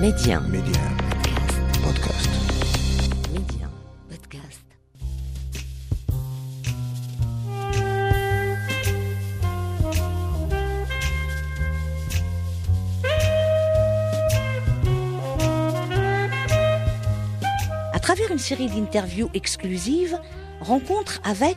Média. Média. Podcast. Média. Podcast. À travers une série d'interviews exclusives, Rencontre avec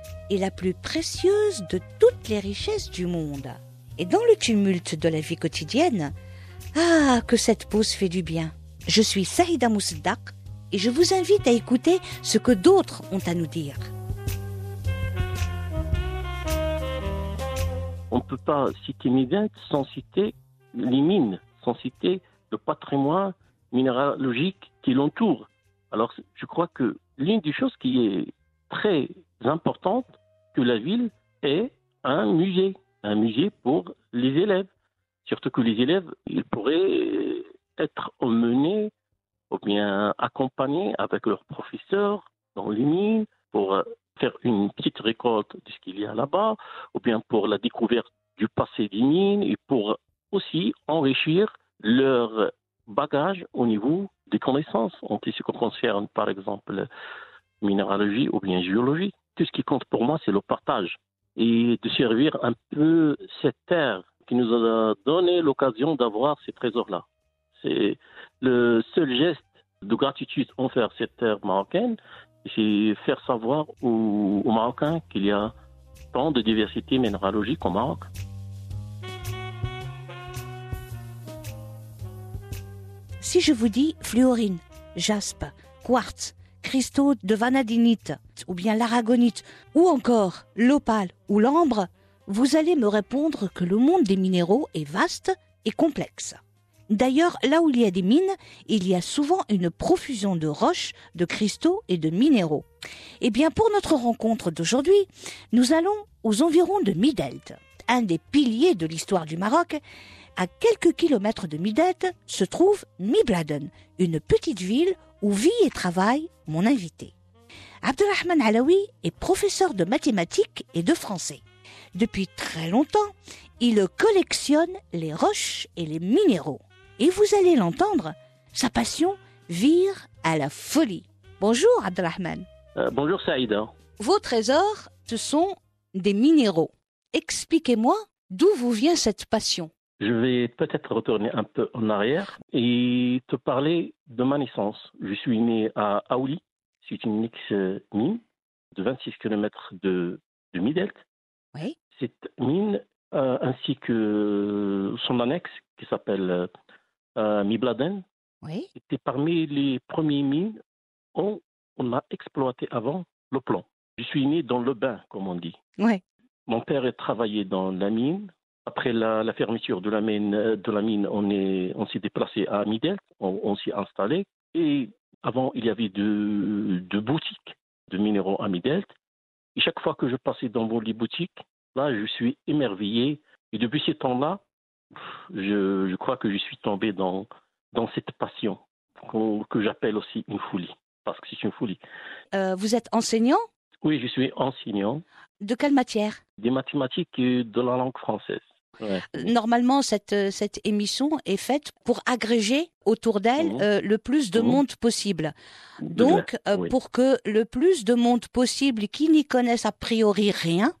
la plus précieuse de toutes les richesses du monde. Et dans le tumulte de la vie quotidienne, ah, que cette pause fait du bien. Je suis Saïda Mousdak et je vous invite à écouter ce que d'autres ont à nous dire. On ne peut pas citer Mident sans citer les mines, sans citer le patrimoine minéralogique qui l'entoure. Alors, je crois que l'une des choses qui est très importante que la ville ait un musée, un musée pour les élèves. Surtout que les élèves, ils pourraient être emmenés ou bien accompagnés avec leurs professeurs dans les mines pour faire une petite récolte de ce qu'il y a là-bas, ou bien pour la découverte du passé des mines et pour aussi enrichir leur bagage au niveau des connaissances en ce qui concerne, par exemple, minéralogie ou bien géologie. Tout ce qui compte pour moi, c'est le partage et de servir un peu cette terre qui nous a donné l'occasion d'avoir ces trésors-là. C'est le seul geste de gratitude envers cette terre marocaine, c'est faire savoir aux, Marocains qu'il y a tant de diversité minéralogique au Maroc. Si je vous dis fluorine, jaspe, quartz, cristaux de vanadinite ou bien l'aragonite ou encore l'opale ou l'ambre, vous allez me répondre que le monde des minéraux est vaste et complexe. D'ailleurs, là où il y a des mines, il y a souvent une profusion de roches, de cristaux et de minéraux. Eh bien, pour notre rencontre d'aujourd'hui, nous allons aux environs de Midelt, un des piliers de l'histoire du Maroc. À quelques kilomètres de Midelt se trouve Mibladen, une petite ville où vit et travaille mon invité. Abdelrahman Alaoui est professeur de mathématiques et de français. Depuis très longtemps, il collectionne les roches et les minéraux. Et vous allez l'entendre, sa passion vire à la folie. Bonjour Abdelrahman. Euh, bonjour Saïda. Vos trésors, ce sont des minéraux. Expliquez-moi d'où vous vient cette passion. Je vais peut-être retourner un peu en arrière et te parler de ma naissance. Je suis né à Aouli, c'est une ex-mine de 26 km de, de Midelt. Oui. Cette mine, euh, ainsi que son annexe qui s'appelle euh, Mibladen, Oui. était parmi les premières mines où on a exploité avant le plomb. Je suis né dans le bain, comme on dit. Oui. Mon père a travaillé dans la mine. Après la, la fermeture de la mine, euh, de la mine on est- on s'est déplacé à Midelt, on, on s'est installé. Et avant, il y avait deux, deux boutiques de minéraux à Midelt. Et chaque fois que je passais dans les boutiques, là, je suis émerveillé. Et depuis ce temps-là, je, je crois que je suis tombé dans, dans cette passion que j'appelle aussi une folie, parce que c'est une folie. Euh, vous êtes enseignant? Oui, je suis enseignant de quelle matière? Des mathématiques et de la langue française. Ouais. Normalement, cette, euh, cette émission est faite pour agréger autour d'elle euh, le plus de monde possible. Donc, euh, oui. pour que le plus de monde possible qui n'y connaissent a priori rien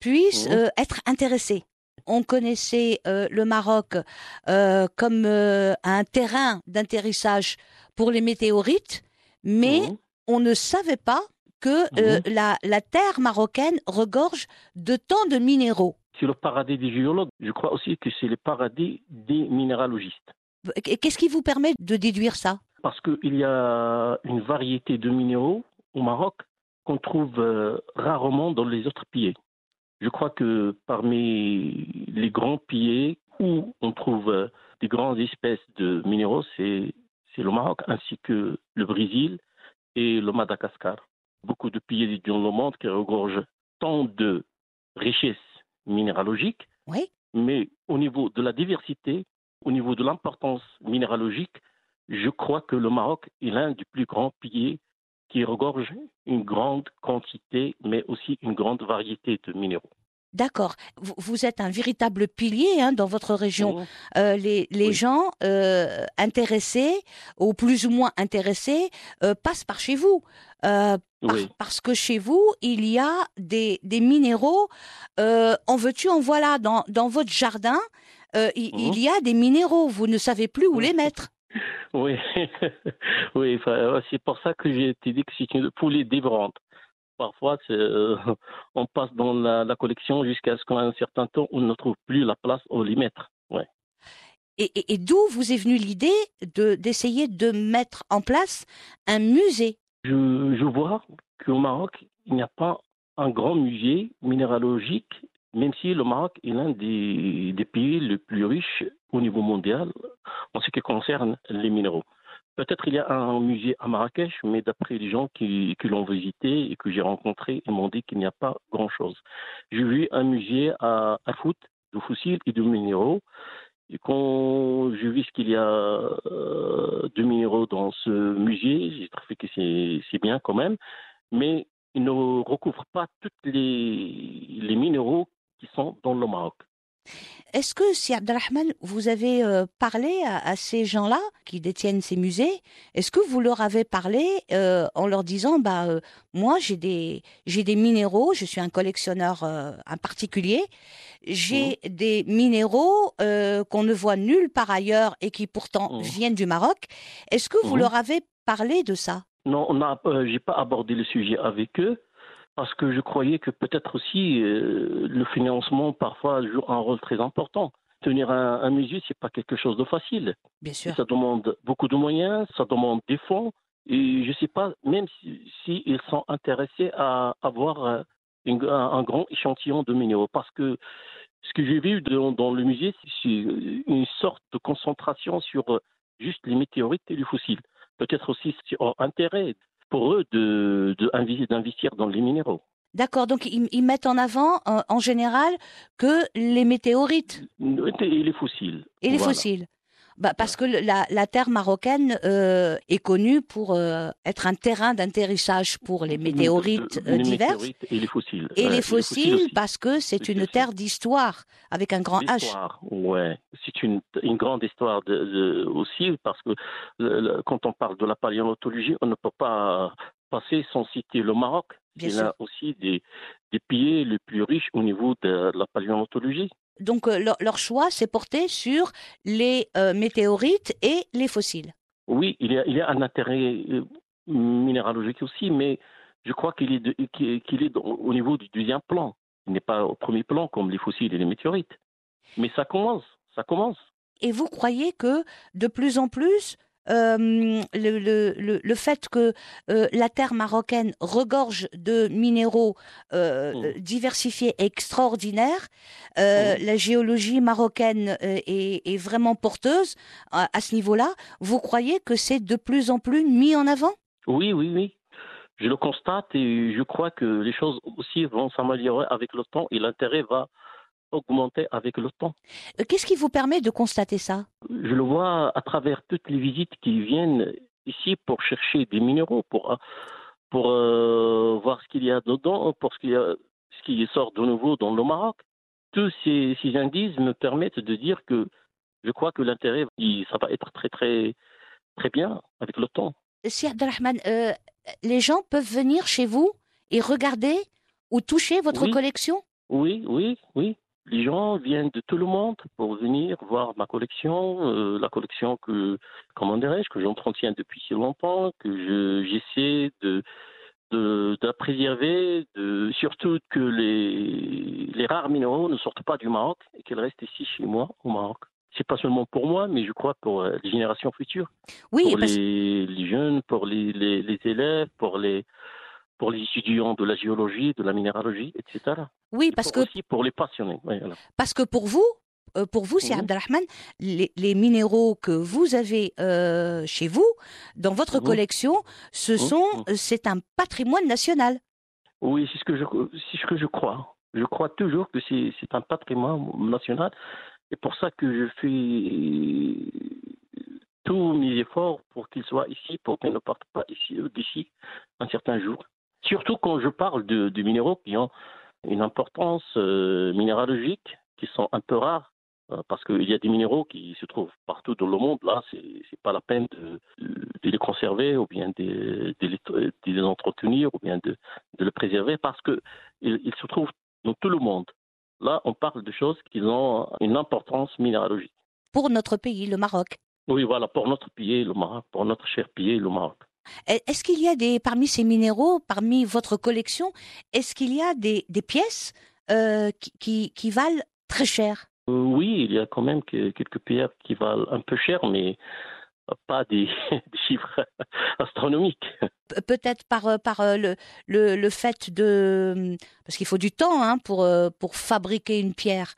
puisse Mhm. euh, être intéressé. On connaissait euh, le Maroc euh, comme euh, un terrain d'atterrissage pour les météorites, mais Mhm. on ne savait pas que Mhm. la, la terre marocaine regorge de tant de minéraux. C'est le paradis des géologues. Je crois aussi que c'est le paradis des minéralogistes. Qu'est-ce qui vous permet de déduire ça? Parce qu'il y a une variété de minéraux au Maroc qu'on trouve euh, rarement dans les autres pays. Je crois que parmi les grands pays où on trouve euh, des grandes espèces de minéraux, c'est c'est le Maroc, ainsi que le Brésil et le Madagascar. Beaucoup de pays dans le monde qui regorgent tant de richesses minéralogiques, Oui. mais au niveau de la diversité, au niveau de l'importance minéralogique, je crois que le Maroc est l'un des plus grands pays qui regorge une grande quantité, mais aussi une grande variété de minéraux. D'accord. Vous, êtes un véritable pilier hein, dans votre région. Euh, les les Oui. gens euh, intéressés, ou plus ou moins intéressés, euh, passent par chez vous. Par- Oui. Parce que chez vous, il y a des, des minéraux. Euh, en veux-tu, en voilà. Dans, dans votre jardin, euh, il, il y a des minéraux. Vous ne savez plus où les mettre. Oui, oui euh, c'est pour ça que j'ai été dit que c'est une poulet dévorante. Parfois, euh, on passe dans la, la collection jusqu'à ce qu'à un certain temps, on ne trouve plus la place où les mettre. Ouais. Et, et- et d'où vous est venue l'idée de d'essayer de mettre en place un musée? Je, je vois qu'au Maroc, il n'y a pas un grand musée minéralogique, même si le Maroc est l'un des, pays les plus riches au niveau mondial en ce qui concerne les minéraux. Peut-être il y a un musée à Marrakech, mais d'après les gens qui, l'ont visité et que j'ai rencontrés, ils m'ont dit qu'il n'y a pas grand-chose. J'ai vu un musée à, à Foot de fossiles et de minéraux. Et quand j'ai vu ce qu'il y a euh, de minéraux dans ce musée, j'ai trouvé que c'est bien quand même, mais il ne recouvre pas tous les, les minéraux qui sont dans le Maroc. Est-ce que, si Abdelrahman, vous avez euh, parlé à, ces gens-là qui détiennent ces musées, est-ce que vous leur avez parlé euh, en leur disant, bah, euh, moi, j'ai des, des minéraux, je suis un collectionneur, un particulier, j'ai des minéraux euh, qu'on ne voit nulle part ailleurs et qui pourtant Mhm. viennent du Maroc. Est-ce que vous Mhm. leur avez parlé de ça? Non, on a, euh, j'ai pas abordé le sujet avec eux parce que je croyais que peut-être aussi euh, le financement parfois joue un rôle très important. Tenir un, un musée, c'est pas quelque chose de facile. Bien Et sûr. ça demande beaucoup de moyens, ça demande des fonds. Et je sais pas, même si, si ils sont intéressés à avoir euh, une- un, grand échantillon de minéraux, parce que ce que j'ai vu dans, dans le musée, c'est une sorte de concentration sur euh, juste les météorites et les fossiles. Peut-être aussi c'est un intérêt pour eux de, de d'investir dans les minéraux. D'accord, donc ils, ils mettent en avant, en, en général, que les météorites Et les fossiles. et les Voilà. fossiles. Bah, parce que la, la terre marocaine euh, est connue pour euh, être un terrain d'atterrissage pour les météorites De- euh, les diverses météorites et les fossiles. et les fossiles parce que c'est Les une fossiles. terre d'histoire avec un grand H. Ouais. C'est une, une grande histoire de, de- aussi parce que le- le- quand on parle de la paléontologie, on ne peut pas passer sans citer le Maroc. C'est l'un aussi des, des pays les plus riches au niveau de la paléontologie. Donc euh, leur, leur choix s'est porté sur les euh, météorites et les fossiles. Oui, il y a, il y a un intérêt euh, minéralogique aussi, mais je crois qu'il est, de- qu'il est au niveau du deuxième plan. Il n'est pas au premier plan comme les fossiles et les météorites. Mais ça commence, ça commence. Et vous croyez que de plus en plus, euh, le, le, le, le fait que euh, la terre marocaine regorge de minéraux euh, Mm. euh, diversifiés et extraordinaires, euh, la géologie marocaine est, est vraiment porteuse à, à ce niveau-là. Vous croyez que c'est de plus en plus mis en avant? Oui, oui, oui. Je le constate et je crois que les choses aussi vont s'améliorer avec le temps et l'intérêt va augmenter avec le temps. Euh, Qu'est-ce qui vous permet de constater ça? Je le vois à travers toutes les visites qui viennent ici pour chercher des minéraux, pour, pour euh, voir ce qu'il y a dedans, pour ce, qu'il y a, ce qui sort de nouveau dans le Maroc. Tous ces, ces indices me permettent de dire que je crois que l'intérêt, il- ça va être très, très, très bien avec le temps. Si Abdelrahman, euh, les gens peuvent venir chez vous et regarder ou toucher votre Oui. collection? Oui, oui, oui. Les gens viennent de tout le monde pour venir voir ma collection, euh, la collection que, comment dirais-je, que j'entretiens depuis si longtemps, que je, j'essaie de, de, de la préserver, de, surtout que les, les rares minéraux ne sortent pas du Maroc et qu'ils restent ici chez moi, au Maroc. C'est pas seulement pour moi, mais je crois pour euh, les générations futures, Oui, pour parce- les, les jeunes, pour les, les, les élèves, pour les, pour les étudiants de la géologie, de la minéralogie, etc. oui, parce Pour que aussi pour les passionnés. voilà. Parce que pour vous, euh, pour vous, c'est Mhm. Abdelrahman, les, les minéraux que vous avez euh, chez vous, dans votre Mhm. collection, ce Mhm. sont, c'est un patrimoine national. Oui, c'est ce que je, c'est ce que je crois. Je crois toujours que c'est, un patrimoine national. Et pour ça que je fais tous mes efforts pour qu'il soit ici, pour qu'il ne parte pas ici, d'ici un certain jour. Surtout quand je parle de, de minéraux qui ont une importance euh, minéralogique, qui sont un peu rares. euh, Parce qu'il y a des minéraux qui se trouvent partout dans le monde. Là, c'est c'est pas la peine de, de les conserver ou bien de, de les, de les entretenir ou bien de, de le préserver parce il se trouve dans tout le monde. Là, on parle de choses qui ont une importance minéralogique. Pour notre pays, le Maroc. Oui, voilà, pour notre pays, le Maroc, pour notre cher pays, le Maroc. Est-ce qu'il y a des, parmi ces minéraux, parmi votre collection, est-ce qu'il y a des, pièces euh, qui, qui, valent très cher? Euh, oui, il y a quand même que- quelques pierres qui valent un peu cher, mais pas des, des chiffres astronomiques. Pe- Peut-être par, euh, par euh, le, le, le fait de... Parce qu'il faut du temps hein, pour, euh, pour fabriquer une pierre.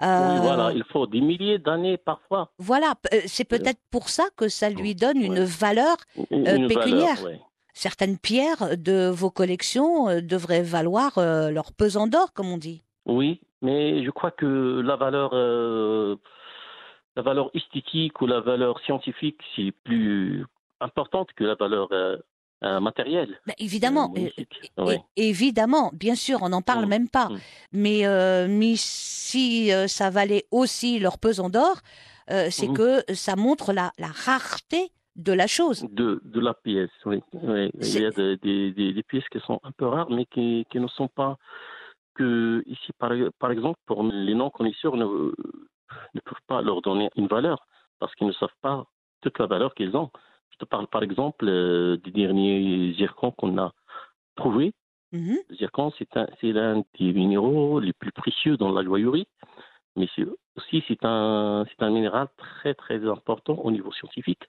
Oui, voilà, il faut des milliers d'années parfois. Voilà, c'est peut-être pour ça que ça lui donne une Ouais. valeur. Euh, une pécuniaire. valeur, ouais. Certaines pierres de vos collections euh, devraient valoir leur pesant d'or, comme on dit. Oui, mais je crois que la valeur, la valeur esthétique ou la valeur scientifique, c'est plus importante que la valeur euh, euh, matérielle. Ben, évidemment, Euh, Ouais. évidemment, bien sûr, on n'en parle Mm, même pas. mm. Mais, mais si ça valait aussi leur pesant d'or, c'est Mhm. que ça montre la, la rareté de la chose. De, de la pièce, oui. Oui, Il y a de- des- des- des pièces qui sont un peu rares, mais qui, qui ne sont pas que ici, par, par exemple, pour les non-connaisseurs ne, ne peuvent pas leur donner une valeur parce qu'ils ne savent pas toute la valeur qu'ils ont. Je te parle par exemple euh, des derniers zircons qu'on a trouvés. Mhm. Le zircon, c'est un- c'est l'un des minéraux les plus précieux dans la joaillerie, mais aussi c'est un, c'est un minéral très très important au niveau scientifique.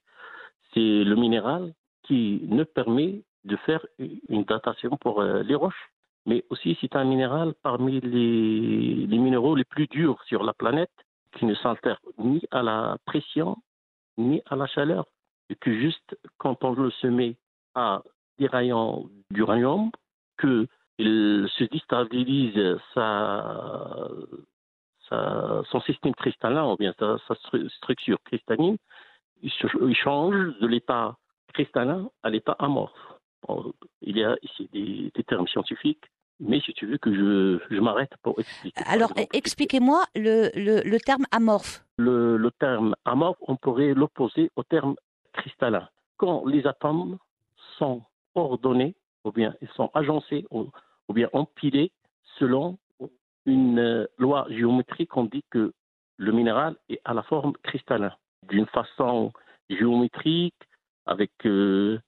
C'est le minéral qui nous permet de faire une datation pour euh, les roches, mais aussi c'est un minéral parmi les, les minéraux les plus durs sur la planète, qui ne s'altère ni à la pression ni à la chaleur, et que juste quand on le se met à des rayons d'uranium, que il se déstabilise sa, son système cristallin ou bien sa, sa stru- structure cristalline, il, change de l'état cristallin à l'état amorphe. Il y a ici des termes scientifiques, mais si tu veux que je, je m'arrête pour expliquer. Alors, expliquez-moi le, le, le terme amorphe. le, le terme amorphe, on pourrait l'opposer au terme cristallin. Quand les atomes sont ordonnés, ou bien ils sont agencés, ou, ou bien empilés selon une euh, loi géométrique, on dit que le minéral est à la forme cristallin, d'une façon géométrique, avec euh,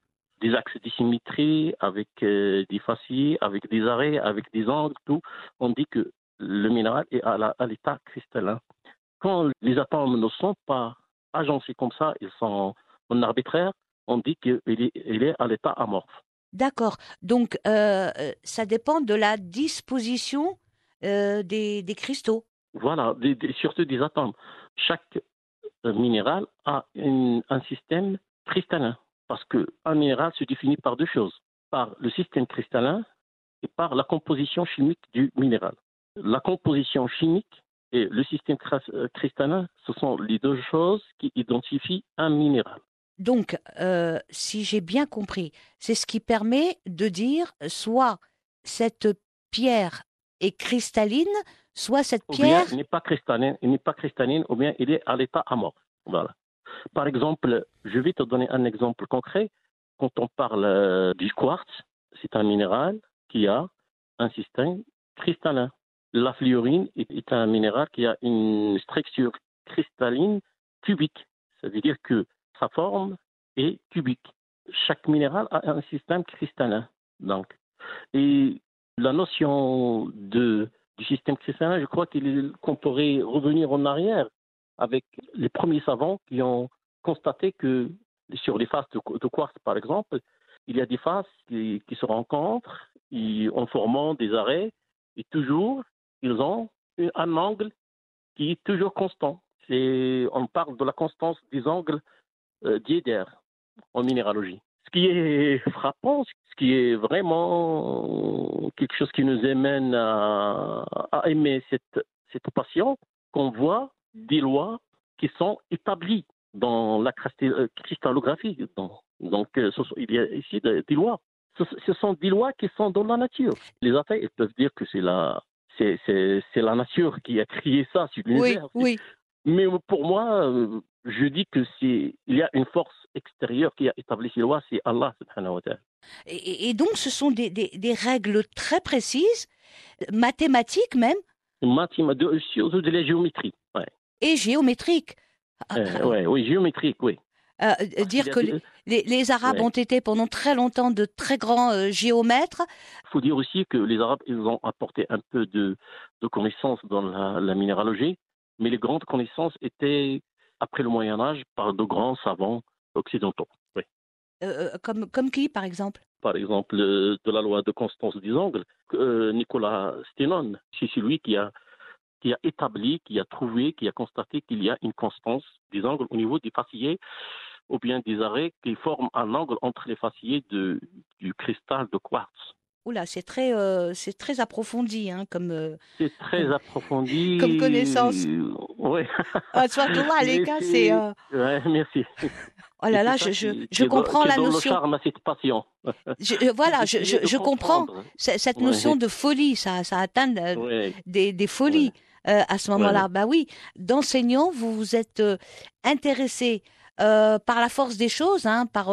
des axes de symétrie, avec euh, des faciès, avec des arrêts, avec des angles, tout. On dit que le minéral est à l'état cristallin quand les atomes ne sont pas agencés comme ça, ils sont en arbitraire, on dit qu'il est, il est à l'état amorphe. D'accord. Donc, euh, ça dépend de la disposition euh, des, des cristaux. Voilà, des- des- surtout des atomes. Chaque minéral a une- un système cristallin, parce qu'un minéral se définit par deux choses, par le système cristallin et par la composition chimique du minéral. La composition chimique et le système euh, cristallin, ce sont les deux choses qui identifient un minéral. Donc, euh, si j'ai bien compris, c'est ce qui permet de dire soit cette pierre est cristalline, soit cette pierre. n'est pas cristalline, n'est pas cristalline, ou bien il est à l'état amorphe. Voilà. Par exemple, je vais te donner un exemple concret. Quand on parle euh, du quartz, c'est un minéral qui a un système cristallin. La fluorine est, un minéral qui a une structure cristalline cubique. Ça veut dire que sa forme est cubique. Chaque minéral a un système cristallin. Donc, et la notion de, du système cristallin, je crois qu'on pourrait revenir en arrière avec les premiers savants qui ont constaté que sur les faces de, quartz, par exemple, il y a des faces qui, se rencontrent en formant des arrêts et toujours ils ont un angle qui est toujours constant. On parle de la constance des angles euh, en minéralogie. Ce qui est frappant, ce qui est vraiment quelque chose qui nous amène à, à aimer cette, cette passion, qu'on voit des lois qui sont établies dans la euh, cristallographie. Donc, euh, il y a ici des lois. Ce, sont des lois qui sont dans la nature. Les athées ils peuvent dire que c'est la, c'est, la nature qui a créé ça sur l'univers. Oui, oui. Mais pour moi, euh, je dis que c'est il y a une force extérieure qui a établi ces lois, c'est Allah subhanahu wa ta'ala. Et, donc ce sont des, des, des, règles très précises, mathématiques même? Mathématiques, de, de la géométrie. Ouais. Et géométrique. Euh, ouais, oui, géométrique, oui. Euh, dire que les, les, Arabes ont été pendant très longtemps de très grands euh, géomètres. Il faut dire aussi que les Arabes, ils ont apporté un peu de, de connaissances dans la, la, minéralogie, mais les grandes connaissances étaient, après le Moyen Âge, par de grands savants occidentaux. Oui. Euh, comme, comme qui, par exemple? Par exemple, de la loi de Constance des Angles, Nicolas Stenon, c'est celui qui a qui a établi, qui a trouvé, qui a constaté qu'il y a une constance des angles au niveau des facillés ou bien des arrêts qui forment un angle entre les facillés de, du cristal de quartz. Oula, c'est très, euh, c'est très approfondi, hein, comme. Euh, c'est très approfondi. Comme connaissance. oui. Ah, les gars, c'est. Euh... Ouais, merci. Oh là là, je, je, je comprends la notion. Le charme à cette passion. Je, voilà, je, je, je comprends cette notion de folie, ça, ça atteint euh, des, des folies. Euh, à ce moment-là. Bah oui, d'enseignant, vous vous êtes euh, intéressé euh, par la force des choses, hein, par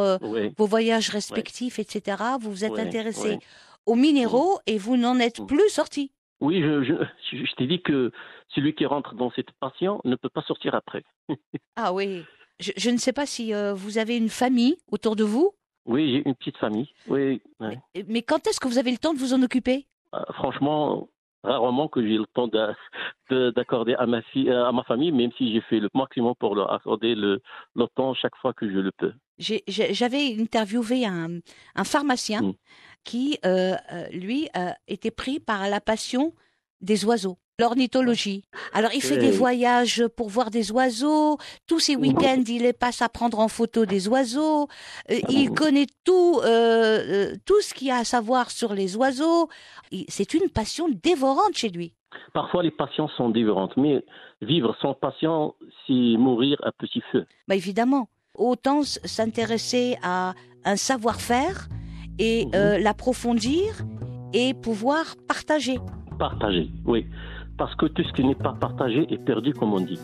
vos voyages respectifs, etc. Vous vous êtes intéressé aux minéraux et vous n'en êtes plus sorti. Oui, je, je, je t'ai dit que celui qui rentre dans cette passion ne peut pas sortir après. ah oui. Je, je, ne sais pas si vous avez une famille autour de vous. Oui, j'ai une petite famille. Oui. Mais, mais, quand est-ce que vous avez le temps de vous en occuper? Franchement, rarement que j'ai le temps d'accorder à ma fille, à ma famille, même si j'ai fait le maximum pour leur accorder le, le temps chaque fois que je le peux. J'avais interviewé un, un pharmacien mm. qui, euh, euh, lui, euh, était pris par la passion des oiseaux l'ornithologie. Alors, il fait des voyages pour voir des oiseaux. Tous ses week-ends, il passe à prendre en photo des oiseaux. Euh, il connaît tout, euh, euh, tout ce qu'il y a à savoir sur les oiseaux. C'est une passion dévorante chez lui. Parfois, les passions sont dévorantes, mais vivre sans passion, c'est mourir à petit feu. Bah, évidemment. Autant s'intéresser à un savoir-faire et mhm. l'approfondir et pouvoir partager. Partager, oui parce que tout ce qui n'est pas partagé est perdu, comme on dit.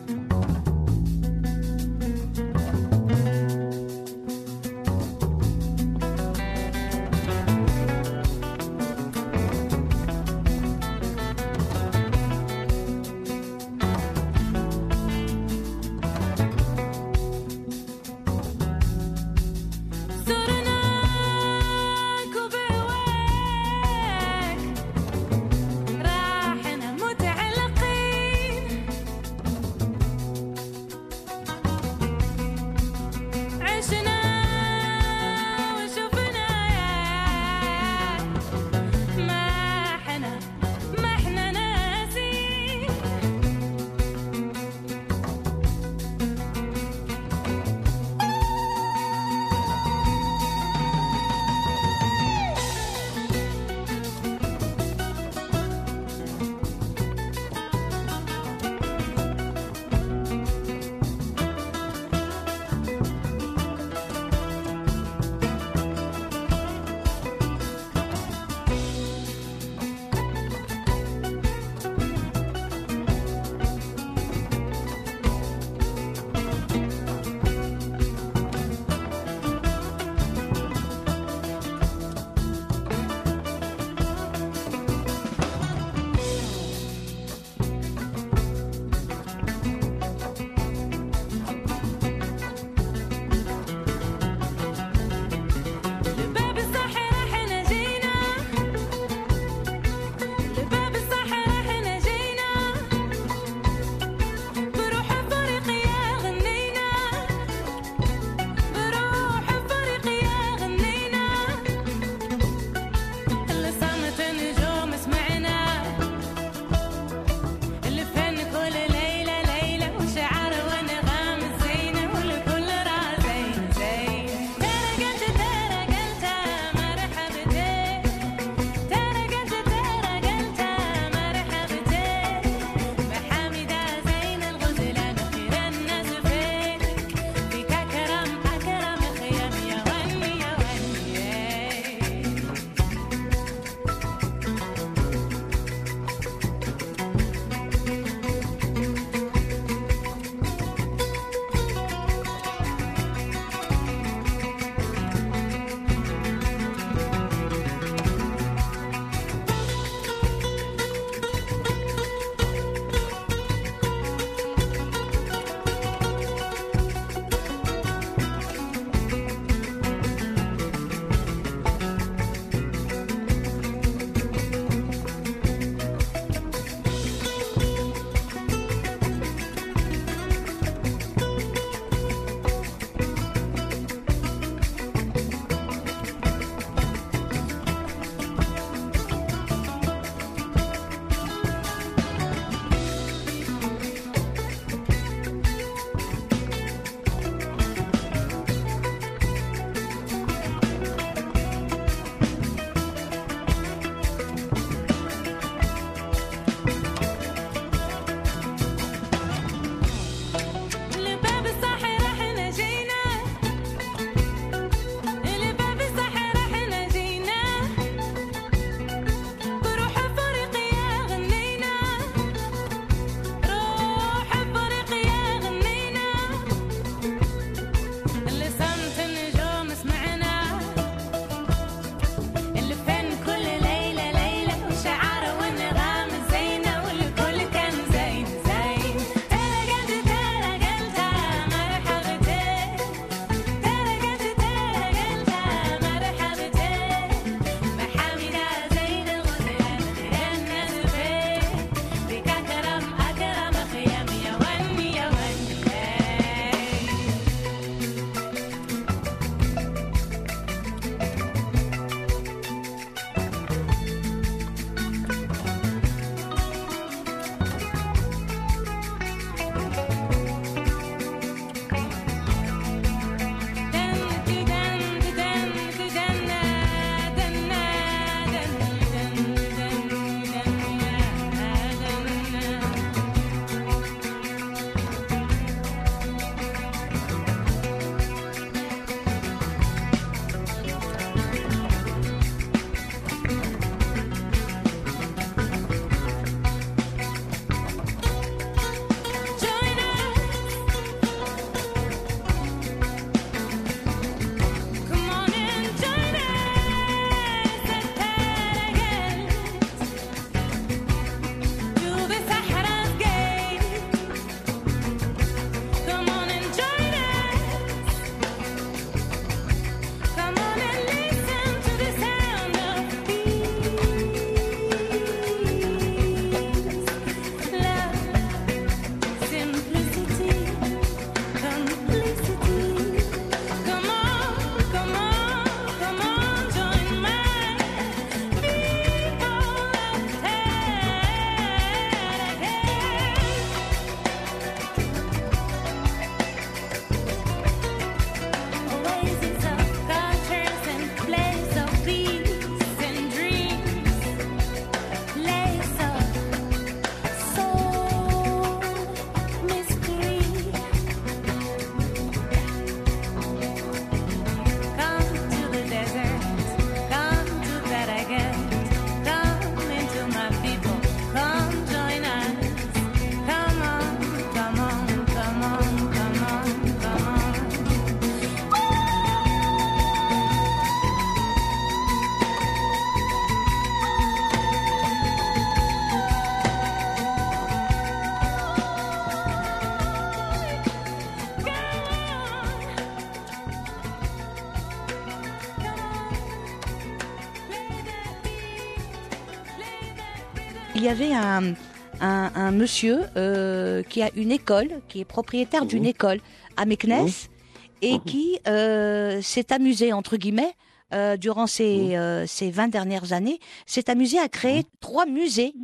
Il y avait un, un, un monsieur euh, qui a une école, qui est propriétaire d'une Mhm. école à Meknes et Mhm. qui euh, s'est amusé, entre guillemets, euh, durant ces, ces 20 dernières années, s'est amusé à créer trois musées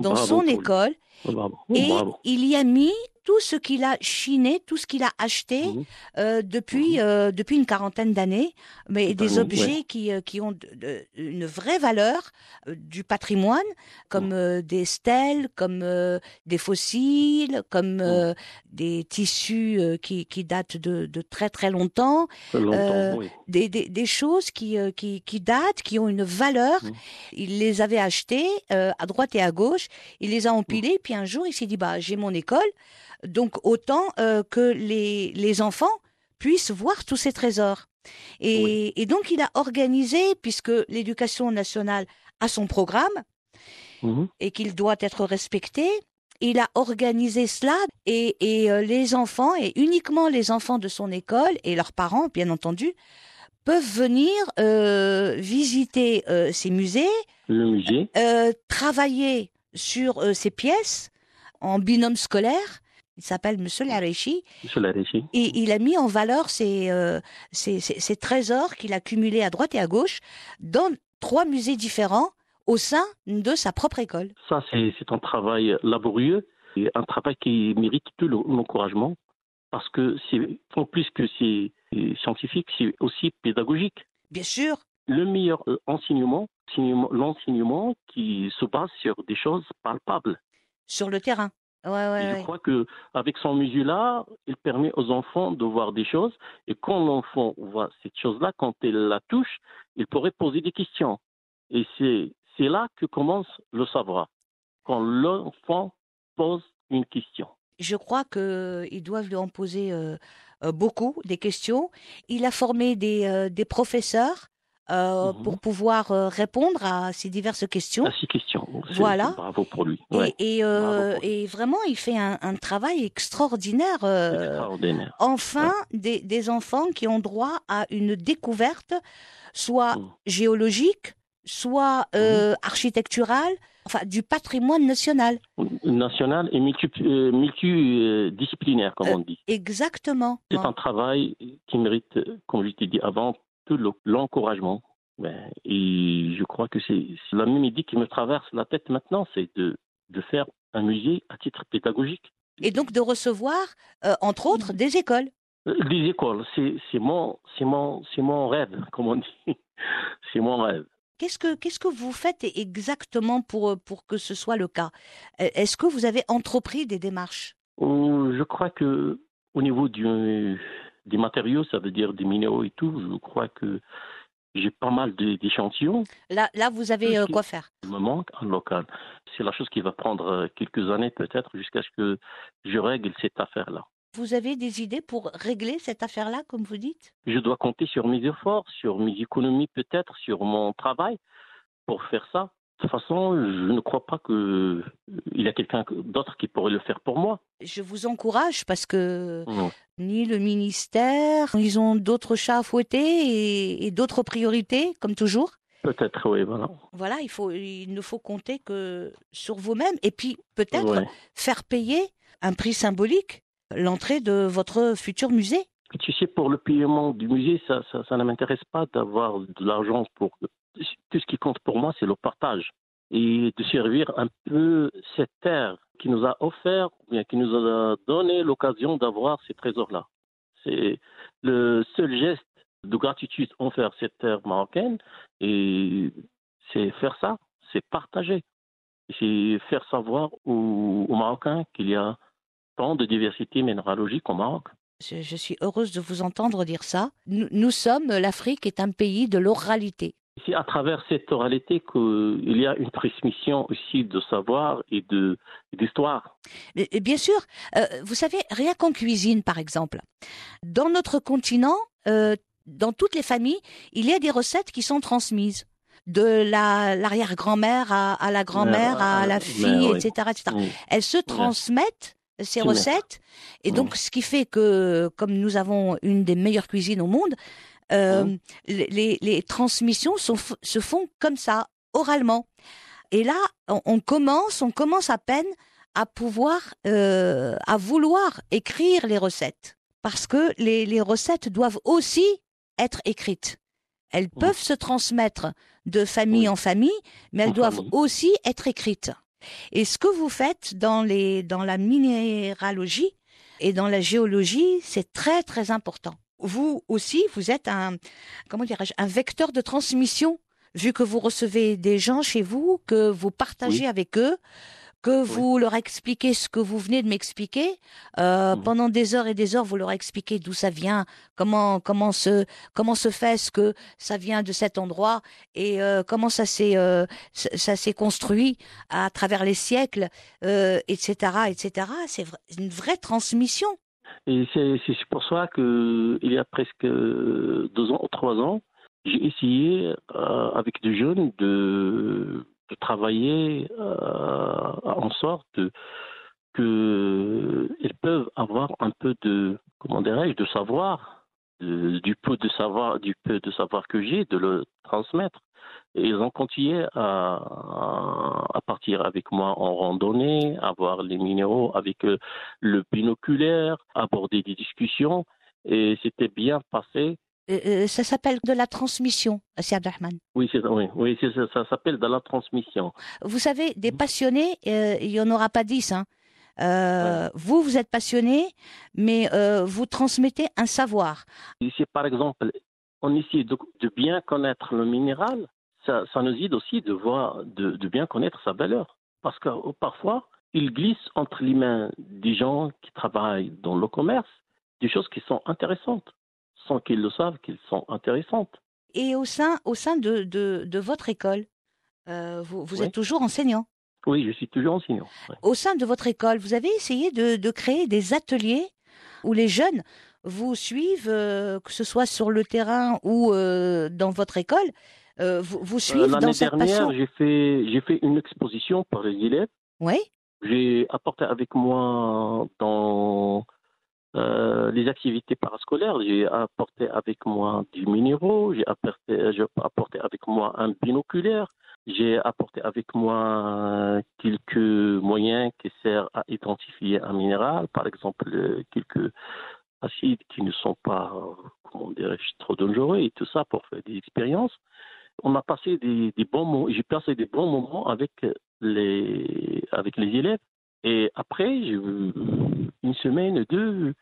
dans Bravo son école Bravo. et Bravo. il y a mis tout ce qu'il a chiné, tout ce qu'il a acheté Mhm. euh, depuis Mhm. euh, depuis une quarantaine d'années, mais des objets qui euh, qui ont de- de- une vraie valeur euh, du patrimoine, comme Mhm. euh, des stèles, comme euh, des fossiles, comme euh, des tissus euh, qui qui datent de, de très très longtemps, Longtemps, oui. des, des, des choses qui, euh, qui, qui datent, qui ont une valeur. Il les avait achetées euh, à droite et à gauche. Il les a empilées. Puis un jour, il s'est dit bah j'ai mon école, donc autant euh, que les, les enfants puissent voir tous ces trésors. Et, Oui. et donc il a organisé, puisque l'éducation nationale a son programme Mhm. et qu'il doit être respecté. Il a organisé cela et, et euh, les enfants, et uniquement les enfants de son école et leurs parents, bien entendu, peuvent venir euh, visiter euh, ces musées, Le musée. euh, travailler sur ces pièces en binôme scolaire. Il s'appelle Monsieur Laréchi Sur la régie. et il a mis en valeur ces, euh, ces, ces- ces trésors qu'il a cumulés à droite et à gauche dans trois musées différents au sein de sa propre école. Ça, c'est un travail laborieux et un travail qui mérite tout le- l'encouragement parce que c'est en plus que c'est scientifique, c'est aussi pédagogique. Bien sûr, Le meilleur euh, enseignement- l'enseignement qui se base sur des choses palpables. sur le terrain. Ouais, Et ouais, je crois que avec son musée-là, il permet aux enfants de voir des choses. Et quand l'enfant voit cette chose-là, quand il la touche, il pourrait poser des questions. Et c'est là que commence le savoir. Quand l'enfant pose une question. Je crois qu'ils doivent lui en poser euh, euh, beaucoup, des questions. Il a formé des, euh, des professeurs euh, Mhm. pour pouvoir euh, répondre à ces diverses questions. À six questions. Voilà. Bravo pour lui. Et, Ouais. et, euh, Bravo pour lui. et vraiment, il fait un, un travail extraordinaire. euh, Extraordinaire. enfin, des, des enfants qui ont droit à une découverte, soit Mm. géologique, soit euh, architecturale, enfin du patrimoine national. National et multi- multidisciplinaire, comme on dit. Exactement. C'est un travail qui mérite, comme je t'ai dit avant, le- l'encouragement. Ben, Et je crois que c'est la même idée qui me traverse la tête maintenant, c'est de, de faire un musée à titre pédagogique. Et donc de recevoir, euh, entre autres, des écoles. Euh, Des écoles, c'est mon, mon, mon rêve, comme on dit. C'est mon rêve. Qu'est-ce que qu'est-ce que vous faites exactement pour pour que ce soit le cas? Euh, Est-ce que vous avez entrepris des démarches? Je crois que au niveau du, des matériaux, ça veut dire des minéraux et tout, je crois que j'ai pas mal d'échantillons. Là là vous avez euh, quoi faire? Il me manque un local. C'est la chose qui va prendre euh, quelques années peut-être jusqu'à ce que je règle cette affaire-là. Vous avez des idées pour régler cette affaire-là, comme vous dites? Je dois compter sur mes efforts, sur mes économies peut-être, sur mon travail pour faire ça. De toute façon, je ne crois pas qu'il y a quelqu'un d'autre qui pourrait le faire pour moi. Je vous encourage parce que Non. ni le ministère, ils ont d'autres chats à fouetter et, et d'autres priorités, comme toujours. Peut-être, oui, voilà. Voilà, il faut, il ne faut compter que sur vous-même et puis peut-être Ouais. faire payer un prix symbolique l'entrée de votre futur musée. Tu sais, pour le paiement du musée, ça, ça, ça ne m'intéresse pas d'avoir de l'argent pour. Tout ce qui compte pour moi, c'est le partage et de servir un peu cette terre qui nous a offert, qui nous a donné l'occasion d'avoir ces trésors-là. C'est le seul geste de gratitude envers cette terre marocaine et c'est faire ça, c'est partager. C'est faire savoir aux, Marocains qu'il y a tant de diversité minéralogique au Maroc. Je, suis heureuse de vous entendre dire ça. Nous sommes, l'Afrique est un pays de l'oralité. C'est à travers cette oralité qu'il y a une transmission aussi de savoir et de d'histoire. Bien sûr, euh, vous savez, rien qu'en cuisine, par exemple. Dans notre continent, euh, dans toutes les familles, il y a des recettes qui sont transmises. De la l'arrière-grand-mère à, à la grand-mère, Mère, à à la fille, etc., etc. Elles se transmettent ces recettes, et donc ce qui fait que, comme nous avons une des meilleures cuisines au monde, euh, les, transmissions sont se font comme ça, oralement. Et là, on, on commence, on commence à peine à pouvoir, euh, à vouloir écrire les recettes. Parce que les, les recettes doivent aussi être écrites. Elles peuvent se transmettre de famille Oui. en famille, mais elles En doivent famille. aussi être écrites. Et ce que vous faites dans, les, dans la minéralogie et dans la géologie, c'est très très important. Vous aussi, vous êtes un, comment dirais-je, un vecteur de transmission, vu que vous recevez des gens chez vous, que vous partagez Oui. avec eux, que vous leur expliquez ce que vous venez de m'expliquer. Euh, Mhm. Pendant des heures et des heures, vous leur expliquez d'où ça vient, comment comment se comment se fait ce que ça vient de cet endroit et euh, comment ça s'est euh, ça ça s'est construit à travers les siècles, euh, etc., etc. C'est une vraie transmission. Et c'est pour ça que il y a presque deux ans ou trois ans, j'ai essayé euh, avec des jeunes de, travailler euh, en sorte que ils peuvent avoir un peu de comment dirais-je de savoir du peu de savoir du peu de savoir que j'ai de le transmettre. Et ils ont continué à, à partir avec moi en randonnée, à voir les minéraux avec euh, le binoculaire, aborder des discussions, et c'était bien passé. Euh, ça s'appelle de la transmission, Assi Abdelrahman. Oui, oui, oui, ça, ça s'appelle de la transmission. Vous savez, des Mhm. passionnés, euh, il y en aura pas dix. Hein. Euh, Vous, vous êtes passionné, mais vous transmettez un savoir. Ici, par exemple, on essaie de, de bien connaître le minéral, ça, ça nous aide aussi de voir, de, de bien connaître sa valeur. Parce que euh, parfois, il glisse entre les mains des gens qui travaillent dans le commerce des choses qui sont intéressantes, sans qu'ils le savent qu'elles sont intéressantes. Et au sein, au sein de, de, de votre école, euh, vous, vous Oui. êtes toujours enseignant? Oui, je suis toujours enseignant. Au sein de votre école, vous avez essayé de, de créer des ateliers où les jeunes vous suivent, euh, que ce soit sur le terrain ou euh, dans votre école, euh, vous, vous suivent dans L'année cette dernière, passion? j'ai fait, j'ai fait une exposition pour les élèves. Oui, J'ai apporté avec moi dans les activités parascolaires, j'ai apporté avec moi du minéraux, j'ai apporté, j'ai apporté avec moi un binoculaire, j'ai apporté avec moi quelques moyens qui servent à identifier un minéral, par exemple quelques acides qui ne sont pas, euh, comment dirais-je, trop dangereux et tout ça pour faire des expériences. On a passé des, bons moments, j'ai passé des bons moments avec les, avec les élèves. Et après, une semaine, deux,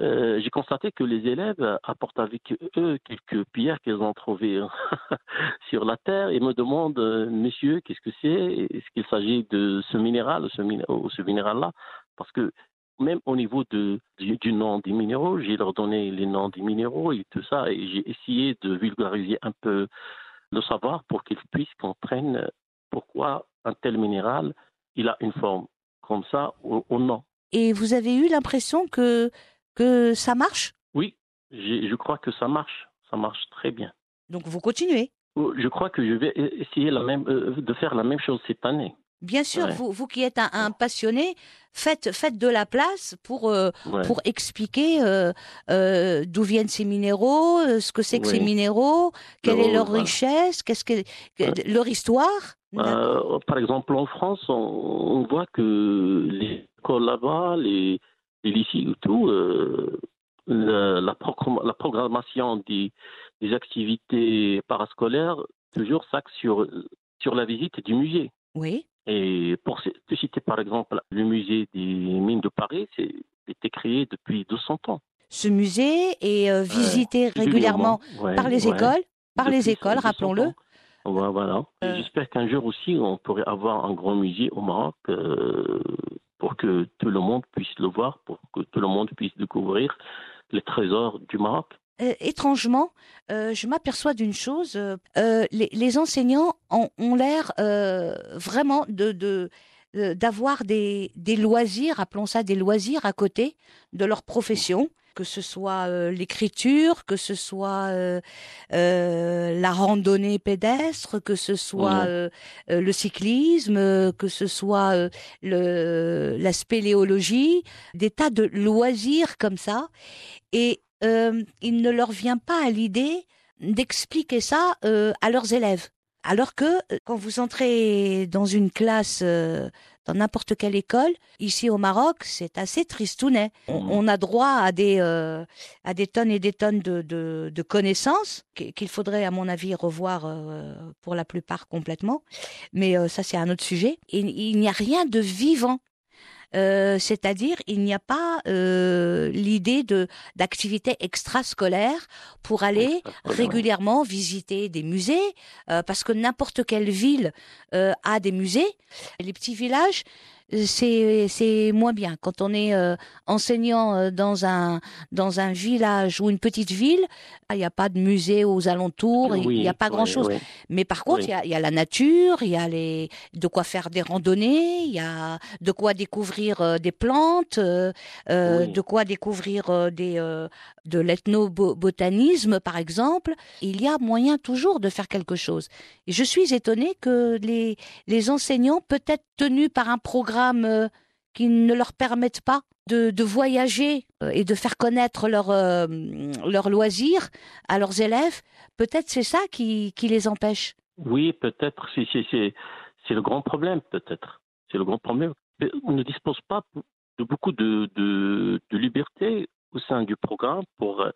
euh, j'ai constaté que les élèves apportent avec eux quelques pierres qu'ils ont trouvées sur la terre et me demandent, euh, messieurs, qu'est-ce que c'est? Est-ce qu'il s'agit de ce minéral, ou ce minéral-là Parce que même au niveau de, du, du nom des minéraux, j'ai leur donné les noms des minéraux et tout ça, et j'ai essayé de vulgariser un peu le savoir pour qu'ils puissent comprendre pourquoi un tel minéral, il a une forme comme ça ou, ou non. et vous avez eu l'impression que, que ça marche? Oui, je crois que ça marche, ça marche très bien. Donc vous continuez? Je crois que je vais e- essayer la même, euh, de faire la même chose cette année. Bien sûr, Ouais. vous, vous qui êtes un, un passionné, faites, faites de la place pour, euh, Ouais. pour expliquer euh, euh, d'où viennent ces minéraux, ce que c'est que ces minéraux, quelle est leur richesse, qu'est-ce que, leur histoire. Par exemple, en France, on, on voit que les écoles là-bas, les, les lycées et tout, la, la, proclam- la programmation des, des activités parascolaires toujours s'axe sur, sur la visite du musée. Oui, Et pour citer par exemple le musée des mines de Paris, c'est a été créé depuis 200 ans. ce musée est euh, visité régulièrement Ouais, par les ouais. écoles, par les écoles, 200 rappelons-le. voilà. Euh. J'espère qu'un jour aussi, on pourrait avoir un grand musée au Maroc euh, pour que tout le monde puisse le voir, pour que tout le monde puisse découvrir les trésors du Maroc. Euh, étrangement, euh, je m'aperçois d'une chose, euh, euh, les, les enseignants ont, ont l'air euh, vraiment de, de, d'avoir des, des loisirs, appelons ça des loisirs à côté de leur profession, que ce soit euh, l'écriture, que ce soit euh, euh, la randonnée pédestre, que ce soit Mhm. euh, euh, le cyclisme, que ce soit euh, le, la spéléologie, des tas de loisirs comme ça. Et euh, il ne leur vient pas à l'idée d'expliquer ça euh, à leurs élèves, Alors que euh, quand vous entrez dans une classe, euh, dans n'importe quelle école, ici au Maroc, c'est assez tristounet. On, on a droit à des, euh, à des tonnes et des tonnes de, de, de connaissances qu- qu'il faudrait, à mon avis, revoir euh, pour la plupart complètement. Mais euh, ça, c'est un autre sujet. Et il n'y a rien de vivant. Euh, c'est-à-dire il n'y a pas euh, l'idée de d'activités extrascolaires pour aller régulièrement visiter des musées euh, parce que n'importe quelle ville euh, a des musées. Les petits villages c'est c'est moins bien quand on est euh, enseignant euh, dans un dans un village ou une petite ville il n'y a pas de musée aux alentours il n'y a pas oui, grand chose oui. mais par contre, il y, a, y a la nature, il y a les, de quoi faire des randonnées, il y a de quoi découvrir euh, des plantes, euh, euh, de quoi découvrir des, euh, de l'ethnobotanisme, par exemple. Il y a moyen toujours de faire quelque chose. Et je suis étonnée que les, les enseignants, peut-être tenus par un programme euh, qui ne leur permettent pas de, de voyager euh, et de faire connaître leurs euh, leurs loisirs à leurs élèves, peut-être c'est ça qui, qui les empêche. Oui, peut-être. C'est, le grand problème, peut-être. C'est le grand problème. On ne dispose pas de beaucoup de, de, de liberté au sein du programme pour euh,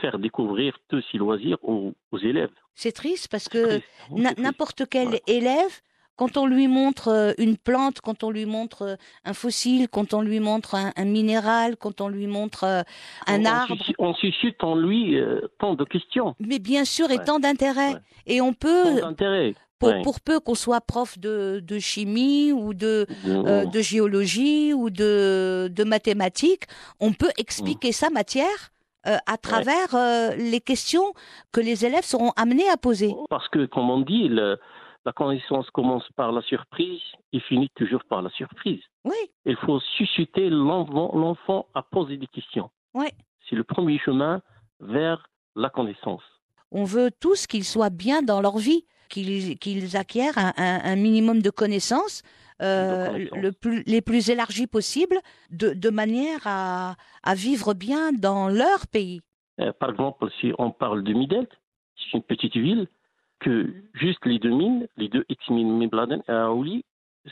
faire découvrir tous ces loisirs aux, aux élèves. C'est triste parce que n'importe quel Ouais. élève, quand on lui montre euh, une plante, quand on lui montre euh, un fossile, quand on lui montre un, un minéral, quand on lui montre euh, un on, arbre, on suscite en lui euh, tant de questions, mais bien sûr, et Ouais. tant d'intérêt. Ouais. Et on peut, pour, Ouais. pour peu qu'on soit prof de, de chimie ou de, euh, géologie ou de, de mathématiques, on peut expliquer sa matière euh, à travers euh, les questions que les élèves seront amenés à poser. Parce que, comme on dit, le- la connaissance commence par la surprise et finit toujours par la surprise. Oui, Il faut susciter l'enfant à poser des questions. Ouais. C'est le premier chemin vers la connaissance. on veut tous qu'ils soient bien dans leur vie, qu'ils acquièrent un, un- un minimum de connaissances. euh, De connaissances. le plus, les plus élargies possibles, de, de manière à, à vivre bien dans leur pays. Euh, par exemple, si on parle de Midelt, c'est une petite ville que juste les deux mines, les deux ex-mines Mibladen et Aouli,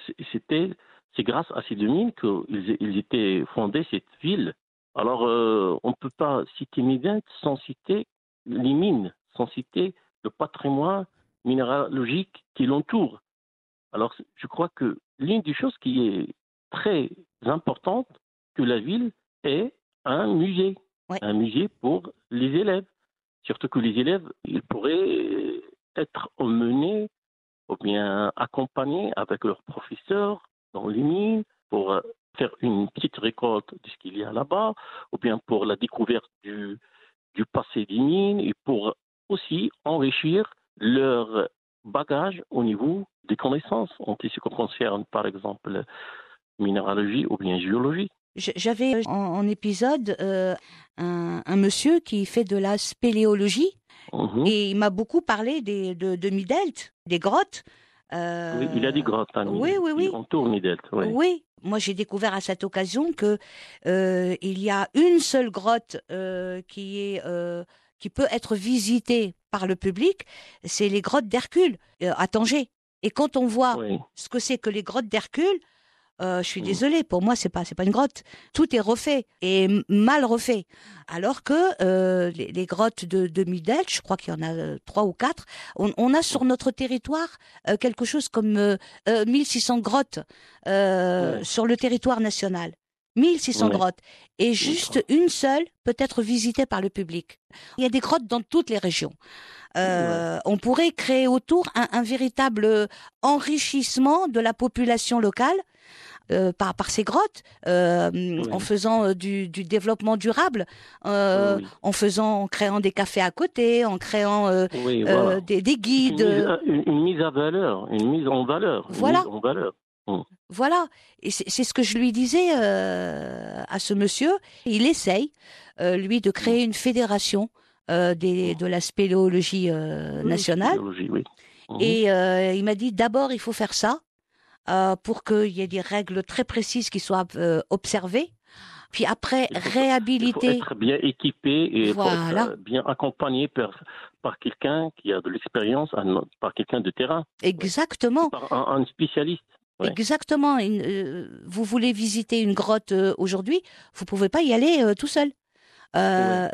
c'est- c'était, c'est grâce à ces deux mines qu'ils ils étaient fondés cette ville. Alors, euh, on ne peut pas citer Midelt sans citer les mines, sans citer le patrimoine minéralogique qui l'entoure. Alors, je crois que l'une des choses qui est très importante, que la ville ait un musée Ouais. un musée pour les élèves. Surtout que les élèves, ils pourraient être emmenés ou bien accompagnés avec leurs professeurs dans les mines pour euh, faire une petite récolte de ce qu'il y a là-bas, ou bien pour la découverte du, du passé des mines et pour aussi enrichir leur bagage au niveau des connaissances en ce qui concerne, par exemple, minéralogie ou bien géologie. J'avais en, en épisode euh, un, un monsieur qui fait de la spéléologie Mhm. et il m'a beaucoup parlé des, de, de Midelt, des grottes. Euh, Oui, il a des grottes. hein, oui, oui, oui. entourent Midelt, oui. Oui, moi j'ai découvert à cette occasion que euh, il y a une seule grotte euh, qui est euh, qui peut être visitée par le public, c'est les grottes d'Hercule euh, à Tanger. Et quand on voit Oui. ce que c'est que les grottes d'Hercule, euh, je suis Mm. désolée, pour moi c'est pas c'est pas une grotte. Tout est refait et mal refait. Alors que euh, les, les grottes de, de Midelt, je crois qu'il y en a euh, trois ou quatre, on, on a sur notre territoire euh, quelque chose comme euh, euh, 1600 grottes sur le territoire national. 1600 Ouais. grottes. Et juste une seule peut être visitée par le public. Il y a des grottes dans toutes les régions. Euh, On pourrait créer autour un, un véritable enrichissement de la population locale euh, par, par ces grottes, euh, en faisant euh, du, du développement durable, euh, Oui, en faisant, en créant des cafés à côté, en créant oui, voilà. des, des Une guides. mise, à, une- une mise à valeur, une mise en valeur. une Voilà. mise en valeur. Voilà, et c'est ce que je lui disais à ce monsieur. Il essaye, lui, de créer une fédération des, de la spéléologie nationale. spéléologie. Mhm. Et il m'a dit d'abord, il faut faire ça euh, pour qu'il y ait des règles très précises qui soient euh, observées. Puis après, Il faut- Il faut réhabiliter. être bien équipé et Voilà. être euh, bien accompagné par, par quelqu'un qui a de l'expérience, par quelqu'un de terrain, Exactement. par un, un spécialiste. Ouais. Exactement. Une- euh, vous voulez visiter une grotte euh, aujourd'hui, vous pouvez pas y aller euh, tout seul.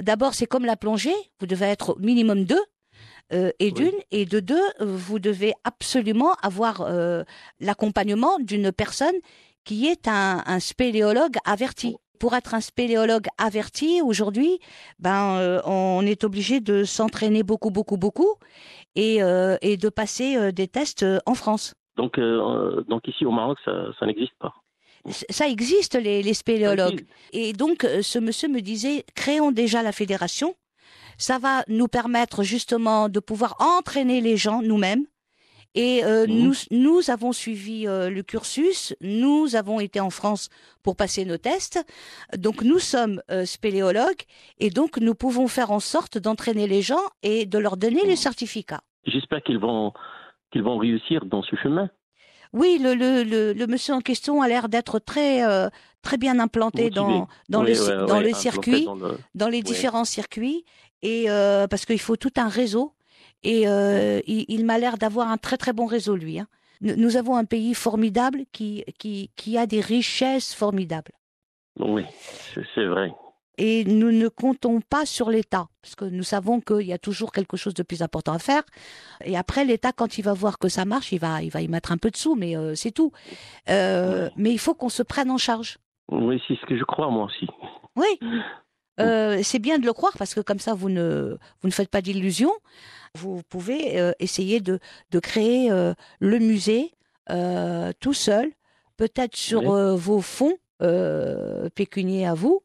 D'abord, c'est comme la plongée, vous devez être au minimum deux. Euh, et Oui. d'une, et de deux, vous devez absolument avoir euh, l'accompagnement d'une personne qui est un, un spéléologue averti. Pour être un spéléologue averti aujourd'hui, ben euh, on est obligé de s'entraîner beaucoup, beaucoup, beaucoup, et, et de passer des tests en France. Donc, donc ici au Maroc, ça, ça n'existe pas. Ça existe les, spéléologues. Et donc, ce monsieur me disait, créons déjà la fédération. Ça va nous permettre justement de pouvoir entraîner les gens nous-mêmes. Et euh, Mhm. nous, nous avons suivi euh, le cursus, nous avons été en France pour passer nos tests. Donc, nous sommes euh, spéléologues et donc nous pouvons faire en sorte d'entraîner les gens et de leur donner les Mhm. certificats. J'espère qu'ils vont, qu'ils vont réussir dans ce chemin. Oui, le, le, le, le monsieur en question a l'air d'être très, euh, très bien implanté Motivé. dans, le, ci- ouais, dans ouais, le implanté circuit. dans le- dans les Ouais. différents circuits et euh, parce qu'il faut tout un réseau et euh, il, il m'a l'air d'avoir un très très bon réseau lui. hein. Nous, avons un pays formidable qui, qui, qui a des richesses formidables Oui, c'est vrai. Et nous ne comptons pas sur l'État parce que nous savons qu'il y a toujours quelque chose de plus important à faire et après l'État quand il va voir que ça marche il va il va y mettre un peu de sous mais euh, c'est tout. Euh, Ouais. Mais il faut qu'on se prenne en charge. Oui, c'est ce que je crois moi aussi. Oui. Euh, c'est bien de le croire parce que comme ça, vous ne, vous ne faites pas d'illusions. Vous pouvez essayer de, de créer le musée tout seul, peut-être sur Oui. vos fonds pécuniers à vous.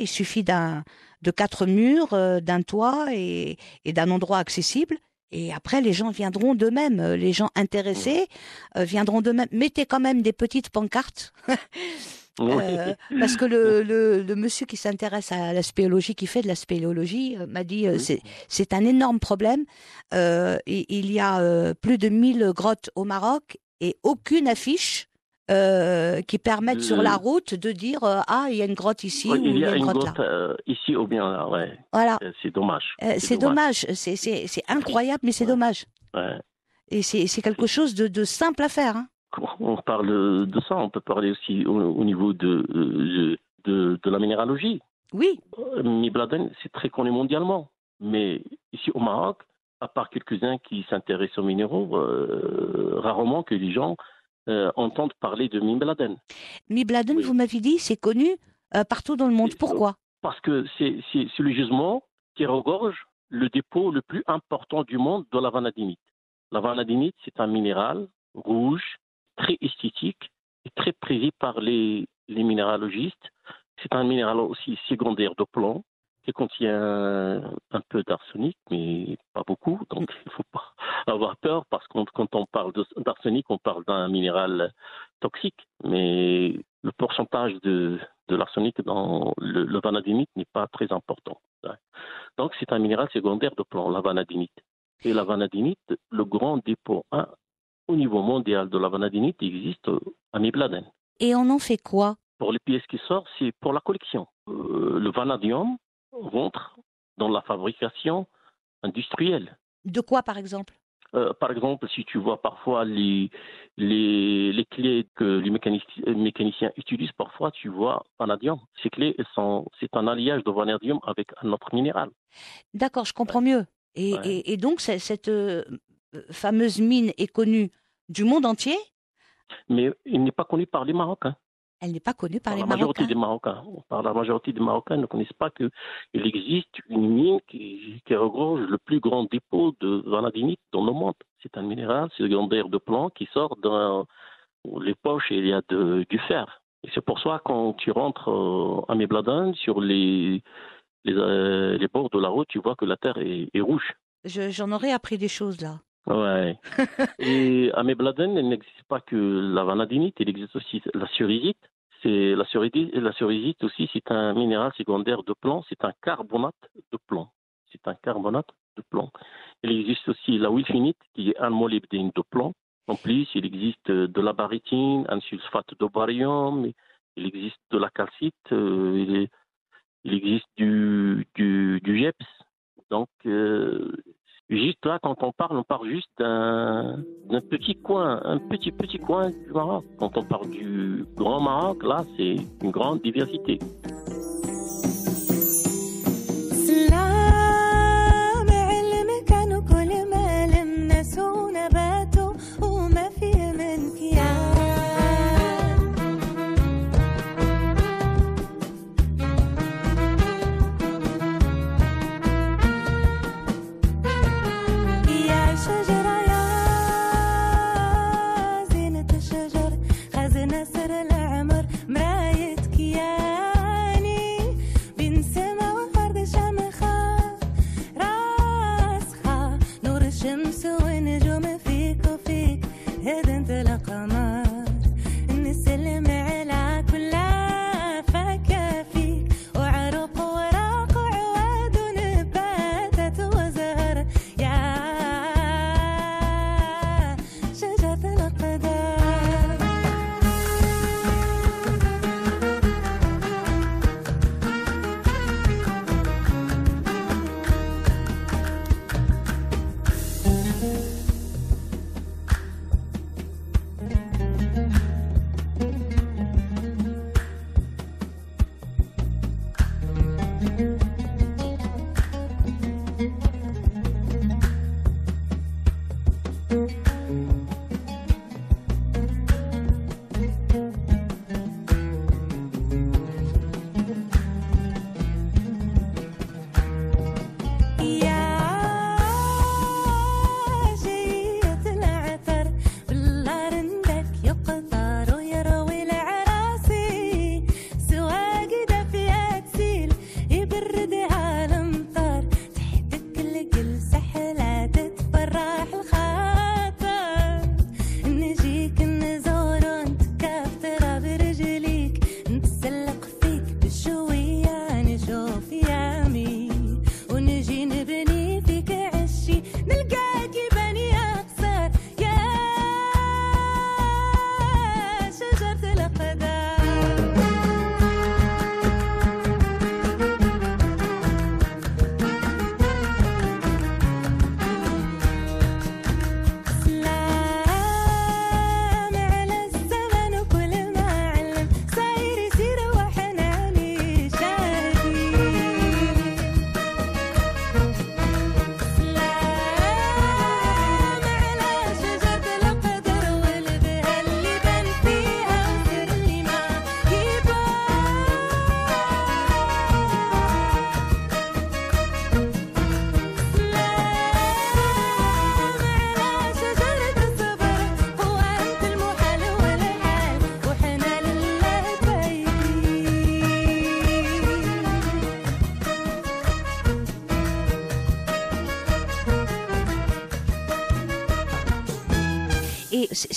Il suffit d'un, de quatre murs, euh, d'un toit et, et d'un endroit accessible. Et après, les gens viendront d'eux-mêmes. Euh, Les gens intéressés euh, viendront d'eux-mêmes. Mettez quand même des petites pancartes euh, parce que le, le, le monsieur qui s'intéresse à la spéléologie, qui fait de la spéléologie, euh, m'a dit c'est un énorme problème. Il y a plus de 1000 grottes au Maroc et aucune affiche euh, qui permette sur la route de dire euh, ah il y a une grotte ici Ouais, ou il y a une grotte, grotte là. euh, ici ou bien là, ouais. Voilà, C'est dommage. C'est dommage, c'est c'est incroyable, mais c'est Ouais. dommage. Ouais. Et c'est quelque chose de, de simple à faire. Hein. On parle de ça, on peut parler aussi au, au niveau de, de, de la minéralogie. Oui, Mibladen, c'est très connu mondialement. Mais ici au Maroc, à part quelques-uns qui s'intéressent aux minéraux, euh, rarement que les gens euh, entendent parler de Mibladen. Mibladen, Oui. vous m'avez dit, c'est connu euh, partout dans le monde. Et- Pourquoi? Parce que c'est le gisement qui regorge le dépôt le plus important du monde de la vanadinite. La vanadinite, c'est un minéral rouge, très esthétique et très prisé par les, les minéralogistes. C'est un minéral aussi secondaire de plomb contient un peu d'arsenic, mais pas beaucoup. Donc, il ne faut pas avoir peur parce que quand on parle d'arsenic, on parle d'un minéral toxique. Mais le pourcentage de, de l'arsenic dans le, le vanadinite n'est pas très important. Donc, c'est un minéral secondaire de plomb, la vanadinite. Et la vanadinite, le grand dépôt hein, au niveau mondial de la vanadinite existe à Mibladen. Et on en fait quoi? Pour les pièces qui sortent, c'est pour la collection. Euh, le vanadium rentre dans la fabrication industrielle. De quoi, par exemple? Euh, par exemple, si tu vois parfois les, les, les clés que les euh, mécaniciens utilisent, parfois tu vois vanadium. Ces clés, elles sont, c'est un alliage de vanadium avec un autre minéral. D'accord, je comprends mieux. Et, Ouais. et- et donc, cette euh, fameuse mine est connue du monde entier? Mais il n'est pas connu par les Marocains. Elle n'est pas connue par, Par les la majorité Marocains. des Marocains. Par la majorité des Marocains ne connaissent pas qu'il existe une mine qui, qui regorge le plus grand dépôt de vanadinite dans le monde. C'est un minéral secondaire de plomb qui sort dans les poches et il y a de- du fer. Et c'est pour ça quand tu rentres euh, à Mebladen, sur les, les, euh, les bords de la route, tu vois que la terre est, est rouge. Je- J'en aurais appris des choses là. Ouais. Et à Mebladen, il n'existe pas que la vanadinite, il existe aussi la surisite. C'est la surisite, la surisite aussi, c'est un minéral secondaire de plomb, c'est un carbonate de plomb. C'est un carbonate de plomb. Il existe aussi la wilfinite, qui est un molybdène de plomb. En plus, il existe de la barytine, un sulfate de barium, il existe de la calcite, euh, il existe du, du, du GEPS. Donc, euh, Juste là, quand on parle, on parle juste d'un petit coin, un petit petit coin du Maroc. Quand on parle du Grand Maroc, là, c'est une grande diversité.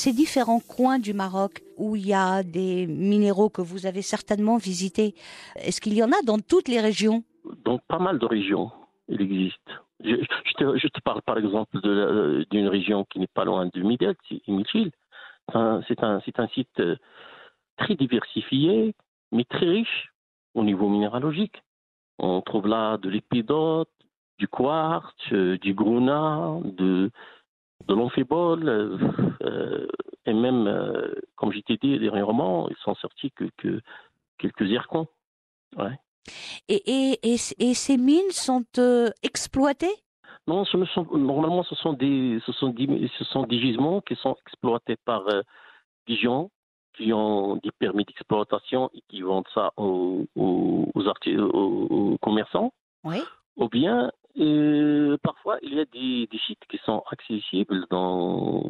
Ces différents coins du Maroc où il y a des minéraux que vous avez certainement visités, est-ce qu'il y en a dans toutes les régions? Dans pas mal de régions, il existe. Je, te, parle par exemple la- d'une région qui n'est pas loin de Midel, c'est Imilchil. C'est un site euh, très diversifié, mais très riche au niveau minéralogique. On trouve là de l'épidote, du quartz, euh, du gruna, de, de l'amphibole, euh, euh, et même, euh, comme je t'ai dit dernièrement, ils sont sortis que, que quelques zircons. Ouais. et, et, et, ces mines sont euh, exploitées? Non, ce ne sont, normalement, ce sont, des, ce, sont des, ce sont des gisements qui sont exploités par euh, des gens qui ont des permis d'exploitation et qui vendent ça aux, aux- aux commerçants. Oui. Ou bien, parfois, il y a des, des sites qui sont accessibles dans,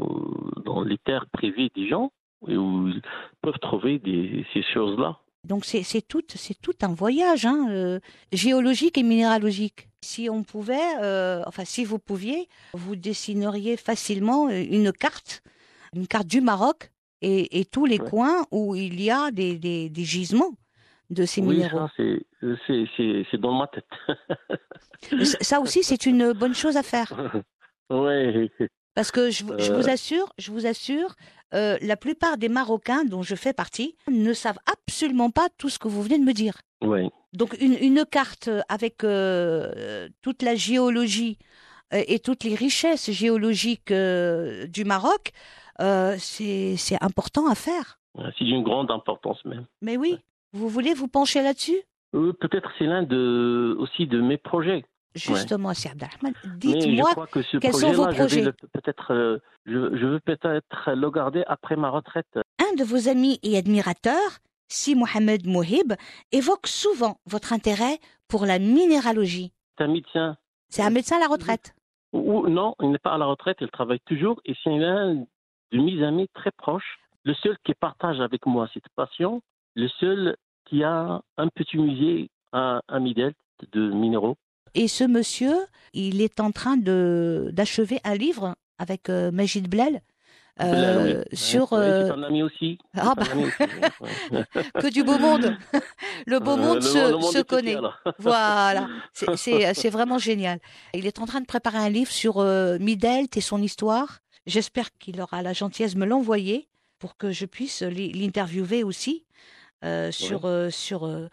dans les terres privées des gens et où ils peuvent trouver des, ces choses-là. Donc c'est tout, c'est tout un voyage hein, euh, géologique et minéralogique. Si on pouvait, euh, enfin si vous pouviez, vous dessineriez facilement euh, une carte, une carte du Maroc et, et tous les Ouais. coins où il y a des, des, des gisements de ces Oui, minéraux. c'est, dans ma tête. Ça aussi c'est une bonne chose à faire ouais. parce que je, vous- je Euh. vous assure, je vous assure, euh, la plupart des Marocains dont je fais partie ne savent absolument pas tout ce que vous venez de me dire. Ouais. Donc une, une carte avec euh, toute la géologie euh, et toutes les richesses géologiques euh, du Maroc, euh, c'est important à faire. Euh, C'est d'une grande importance même. Mais oui, vous voulez vous pencher là-dessus? Euh, Peut-être c'est l'un de, aussi de mes projets. Justement, c'est Abdelrahman. Dites-moi, que ce quels sont vos projets peut-être, euh, je, je veux peut-être le garder après ma retraite. un de vos amis et admirateurs, Si Mohamed Mohib, évoque souvent votre intérêt pour la minéralogie. C'est un médecin. C'est un médecin à la retraite? Ou, non, il n'est pas à la retraite, il travaille toujours et c'est l'un de mes amis très proches. Le seul qui partage avec moi cette passion, le seul qui a un petit musée à, à Midelt de minéraux. Et ce monsieur, il est en train de d'achever un livre avec euh, Majid Blel euh, Blel, oui. sur euh, un ami aussi. Ah bah. ami aussi, ouais. que du beau monde. Le beau Euh, monde le- se, le monde se est petit, connaît. Voilà, C'est- c'est c'est vraiment génial. Il est en train de préparer un livre sur euh, Midelt et son histoire. J'espère qu'il aura la gentillesse de me l'envoyer pour que je puisse l'interviewer aussi euh, sur, euh, sur euh,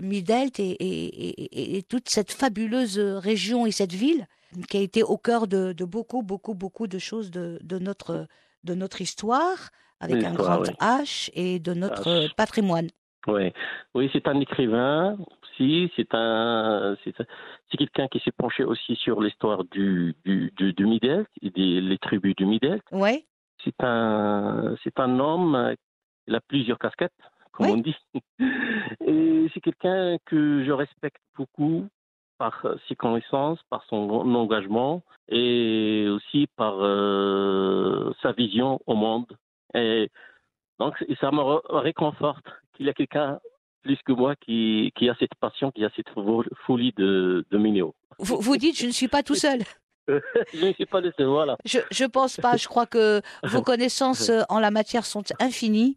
Midelt et, et- et- et toute cette fabuleuse région et cette ville qui a été au cœur de, de beaucoup, beaucoup, beaucoup de choses de, de notre, de notre histoire, avec un grand oui. H et de notre H. euh, patrimoine. Ouais. Oui, c'est un écrivain aussi. C'est un, c'est un- c'est quelqu'un qui s'est penché aussi sur l'histoire du, du, du, du Midelt et des les tribus du Midelt. Ouais, C'est un, c'est un homme. Il a plusieurs casquettes, comme Oui. on dit. Et c'est quelqu'un que je respecte beaucoup par euh, ses connaissances, par son engagement et aussi par euh, sa vision au monde. Et donc, ça me réconforte qu'il y a quelqu'un plus que moi qui, qui a cette passion, qui a cette fo- folie de, de vous, vous dites, je ne suis pas tout seul. Je ne suis pas le seul, voilà. Je je pense pas. Je crois que vos connaissances euh, en la matière sont infinies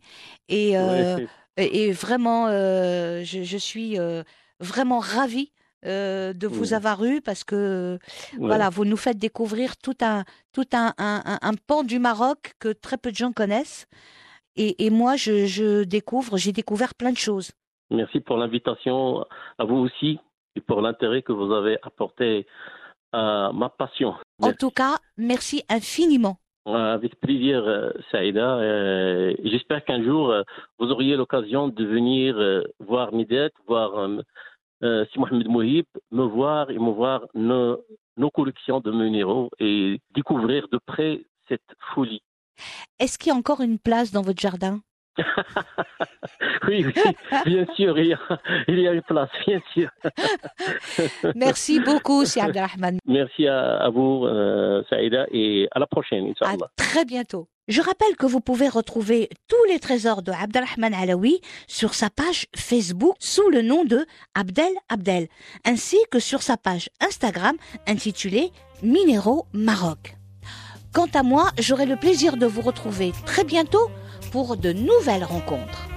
et euh. Et, et vraiment euh, je, je suis euh, vraiment ravie euh, de vous Ouais. avoir eu parce que Ouais. voilà vous nous faites découvrir tout un tout un, un, un- un pan du Maroc que très peu de gens connaissent et, et moi je, je découvre j'ai découvert plein de choses. Merci pour l'invitation à vous aussi et pour l'intérêt que vous avez apporté à ma passion. En tout cas merci infiniment. Euh, Avec plaisir, euh, Saïda. Euh, J'espère qu'un jour, vous auriez l'occasion de venir voir Midet, voir euh, Si me voir et me voir nos, nos collections de minéraux et découvrir de près cette folie. Est-ce qu'il y a encore une place dans votre jardin? oui, oui, bien sûr, il y a, il y a une place, bien sûr. Merci beaucoup, c'est Abdelrahman. Merci à, à vous, euh, Saïda, et à la prochaine, À très bientôt. Je rappelle que vous pouvez retrouver tous les trésors de Abdelrahman Alaoui sur sa page Facebook sous le nom de Abdel Abdel, ainsi que sur sa page Instagram intitulée Minéraux Maroc. Quant à moi, j'aurai le plaisir de vous retrouver très bientôt pour de nouvelles rencontres.